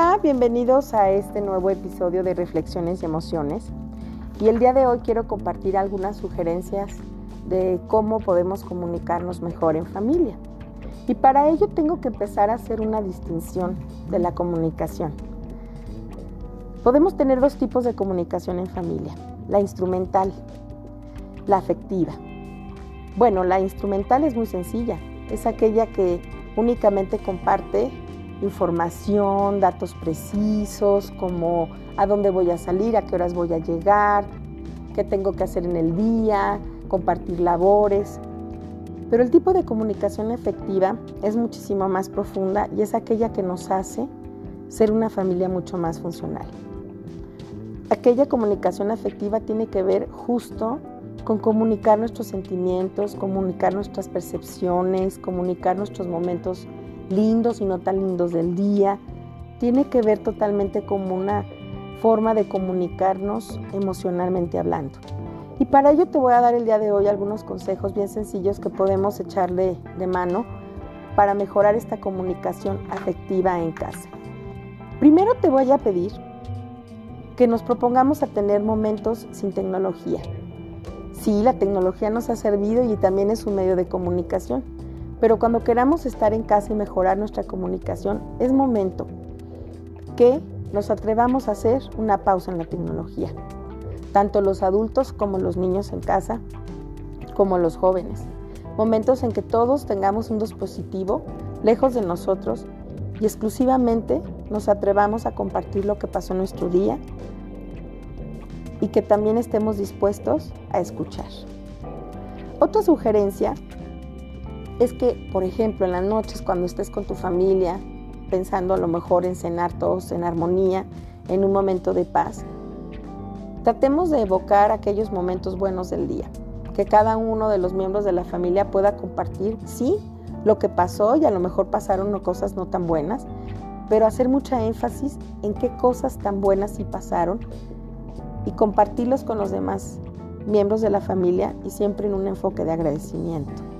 Hola, bienvenidos a este nuevo episodio de Reflexiones y Emociones. Y el día de hoy quiero compartir algunas sugerencias de cómo podemos comunicarnos mejor en familia. Y para ello tengo que empezar a hacer una distinción de la comunicación. Podemos tener dos tipos de comunicación en familia, la instrumental, la afectiva. Bueno, la instrumental es muy sencilla, es aquella que únicamente comparte información, datos precisos, como a dónde voy a salir, a qué horas voy a llegar, qué tengo que hacer en el día, compartir labores. Pero el tipo de comunicación efectiva es muchísimo más profunda y es aquella que nos hace ser una familia mucho más funcional. Aquella comunicación afectiva tiene que ver justo con comunicar nuestros sentimientos, comunicar nuestras percepciones, comunicar nuestros momentos lindos y no tan lindos del día. Tiene que ver totalmente como una forma de comunicarnos emocionalmente hablando. Y para ello te voy a dar el día de hoy algunos consejos bien sencillos que podemos echarle de mano para mejorar esta comunicación afectiva en casa. Primero te voy a pedir que nos propongamos a tener momentos sin tecnología. Sí, la tecnología nos ha servido y también es un medio de comunicación, pero cuando queramos estar en casa y mejorar nuestra comunicación, es momento que nos atrevamos a hacer una pausa en la tecnología, tanto los adultos como los niños en casa, como los jóvenes. Momentos en que todos tengamos un dispositivo lejos de nosotros y exclusivamente nos atrevamos a compartir lo que pasó en nuestro día y que también estemos dispuestos a escuchar. Otra sugerencia es que, por ejemplo, en las noches cuando estés con tu familia, pensando a lo mejor en cenar todos en armonía, en un momento de paz, tratemos de evocar aquellos momentos buenos del día, que cada uno de los miembros de la familia pueda compartir, sí, lo que pasó y a lo mejor pasaron cosas no tan buenas, pero hacer mucha énfasis en qué cosas tan buenas sí pasaron y compartirlos con los demás miembros de la familia y siempre en un enfoque de agradecimiento.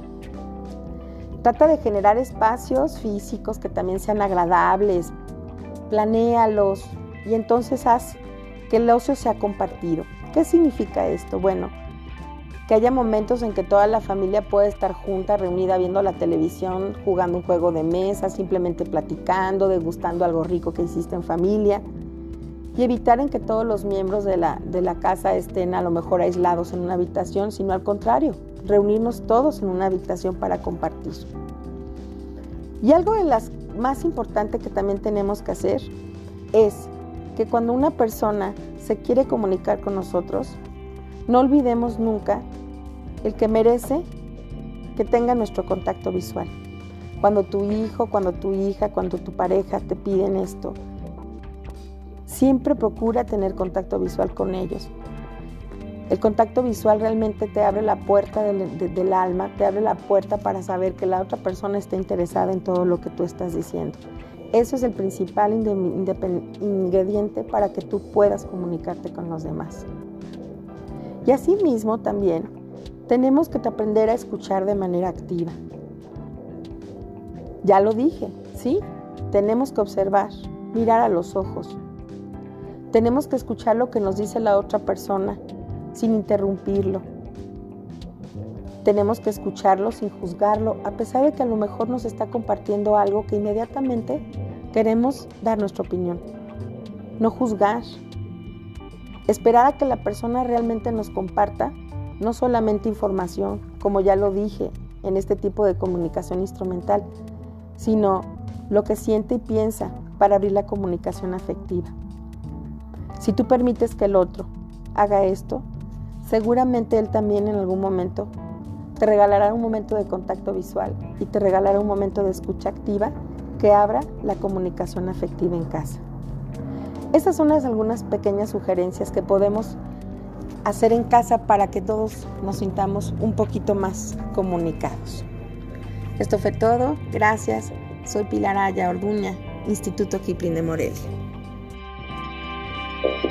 Trata de generar espacios físicos que también sean agradables, planéalos y entonces haz que el ocio sea compartido. ¿Qué significa esto? Bueno, que haya momentos en que toda la familia puede estar junta, reunida, viendo la televisión, jugando un juego de mesa, simplemente platicando, degustando algo rico que hiciste en familia. Y evitar en que todos los miembros de la, de la casa estén a lo mejor aislados en una habitación, sino al contrario, reunirnos todos en una habitación para compartir. Y algo de las más importante que también tenemos que hacer es que cuando una persona se quiere comunicar con nosotros, no olvidemos nunca el que merece que tenga nuestro contacto visual. Cuando tu hijo, cuando tu hija, cuando tu pareja te piden esto, siempre procura tener contacto visual con ellos, el contacto visual realmente te abre la puerta del, alma, te abre la puerta para saber que la otra persona está interesada en todo lo que tú estás diciendo. Eso es el principal ingrediente para que tú puedas comunicarte con los demás. Y asimismo también tenemos que aprender a escuchar de manera activa. Ya lo dije, ¿sí? Tenemos que observar, mirar a los ojos. Tenemos que escuchar lo que nos dice la otra persona sin interrumpirlo. Tenemos que escucharlo sin juzgarlo, a pesar de que a lo mejor nos está compartiendo algo que inmediatamente queremos dar nuestra opinión. No juzgar. Esperar a que la persona realmente nos comparta no solamente información, como ya lo dije en este tipo de comunicación instrumental, sino lo que siente y piensa para abrir la comunicación afectiva. Si tú permites que el otro haga esto, Seguramente él también en algún momento te regalará un momento de contacto visual y te regalará un momento de escucha activa que abra la comunicación afectiva en casa. Esas son algunas pequeñas sugerencias que podemos hacer en casa para que todos nos sintamos un poquito más comunicados. Esto fue todo. Gracias. Soy Pilar Aya Orduña, Instituto Kipling de Morelia. Thank you.